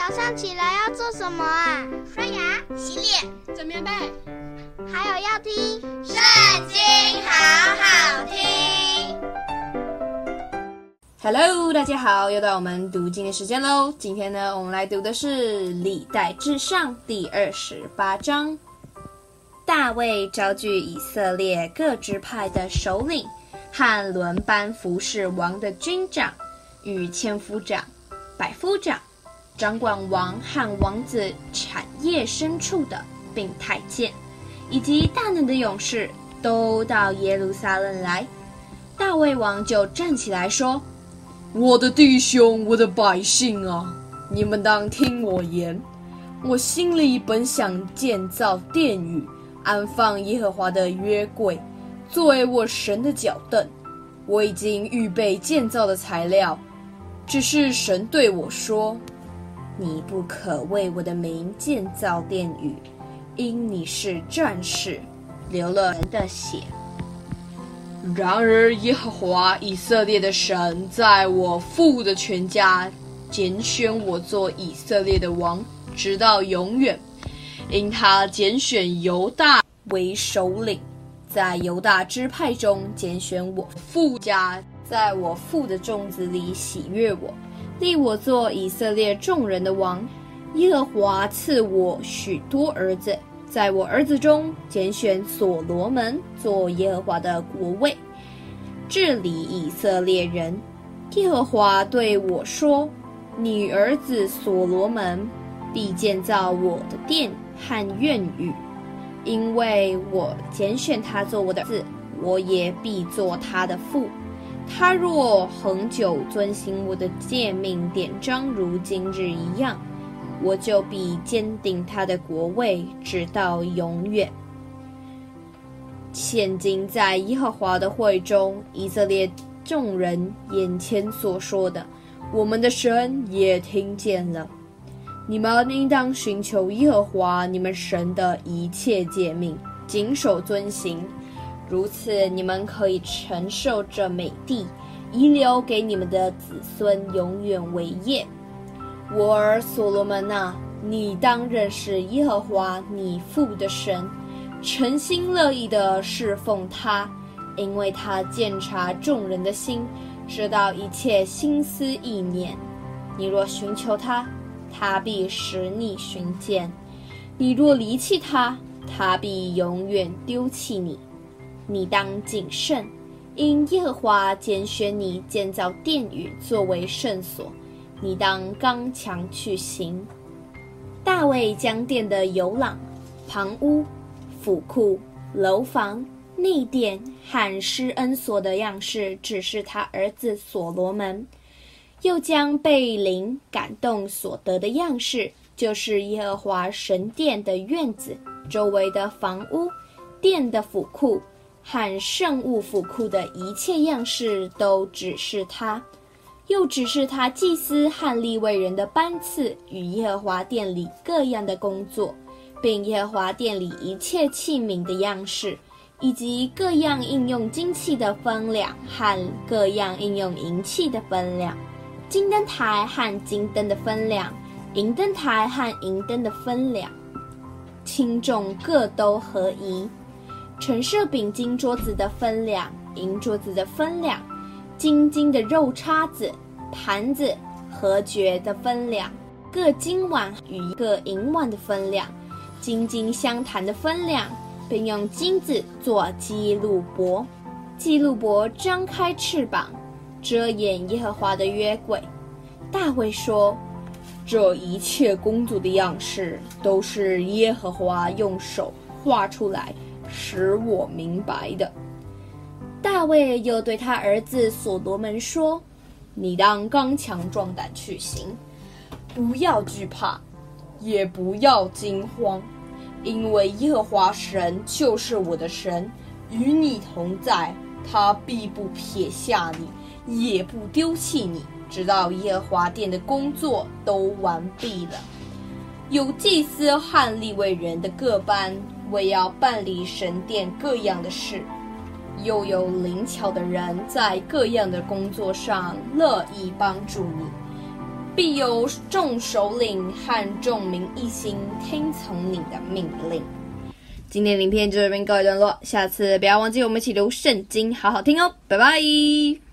早上起来要做什么啊？刷牙、洗脸、整棉被，还有要听《圣经》，好好听。Hello，大家好，又到我们读经的时间喽。今天呢，我们来读的是《历代志上》第二十八章。大卫召聚以色列各支派的首领和轮班服侍王的军长与千夫长、百夫长。掌管王和王子产业深处的，并太监，以及大能的勇士，都到耶路撒冷来。大卫王就站起来说：“我的弟兄，我的百姓啊，你们当听我言。我心里本想建造殿宇，安放耶和华的约柜，作为我神的脚凳。我已经预备建造的材料，只是神对我说。”你不可为我的名建造殿宇，因你是战士，流了人的血。然而耶和华以色列的神在我父的全家拣选我做以色列的王，直到永远。因他拣选犹大为首领，在犹大支派中拣选我父家，在我父的众子里喜悦我。立我做以色列众人的王，耶和华赐我许多儿子，在我儿子中拣选所罗门做耶和华的国位，治理以色列人。耶和华对我说：“你儿子所罗门必建造我的殿和院宇，因为我拣选他做我的子，我也必做他的父。”他若恒久遵行我的诫命典章，如今日一样，我就必坚定他的国位，直到永远。现今在耶和华的会中，以色列众人眼前所说的，我们的神也听见了。你们应当寻求耶和华你们神的一切诫命，谨守遵行。如此，你们可以承受这美地，遗留给你们的子孙，永远为业。我儿所罗门啊，你当认识耶和华你父的神，诚心乐意地侍奉他，因为他鉴察众人的心，知道一切心思意念。你若寻求他，他必使你寻见；你若离弃他，他必永远丢弃你。你当谨慎，因耶和华拣选你建造殿宇作为圣所。你当刚强去行。大卫将殿的游廊、旁屋、府库、楼房、内殿和施恩所的样式指示他儿子所罗门，又将被灵感动所得的样式，就是耶和华神殿的院子、周围的房屋、殿的府库。和圣物府库的一切样式都指示他，又指示他祭司和立位人的班次与耶和华殿里各样的工作，并耶和华殿里一切器皿的样式，以及各样应用金器的分量和各样应用银器的分量，金灯台和金灯的分量，银灯台和银灯的分量，轻重各都合宜。陈设饼金桌子的分量，银桌子的分量，金金的肉叉子、盘子、和爵的分量，各金碗与各银碗的分量，金金相谈的分量，并用金子做记录簿。记录簿张开翅膀，遮掩耶和华的约柜。大卫说：“这一切工作的样式，都是耶和华用手画出来。”使我明白的。大卫又对他儿子所罗门说：“你当刚强壮胆去行，不要惧怕，也不要惊慌，因为耶和华神就是我的神，与你同在，他必不撇下你，也不丢弃你，直到耶和华殿的工作都完毕了。有祭司和立位人的各班。”为要办理神殿各样的事，又有灵巧的人在各样的工作上乐意帮助你，必有众首领和众民一心听从你的命令。今天的影片就这边告一段落，下次不要忘记我们一起读圣经，好好听哦，拜拜。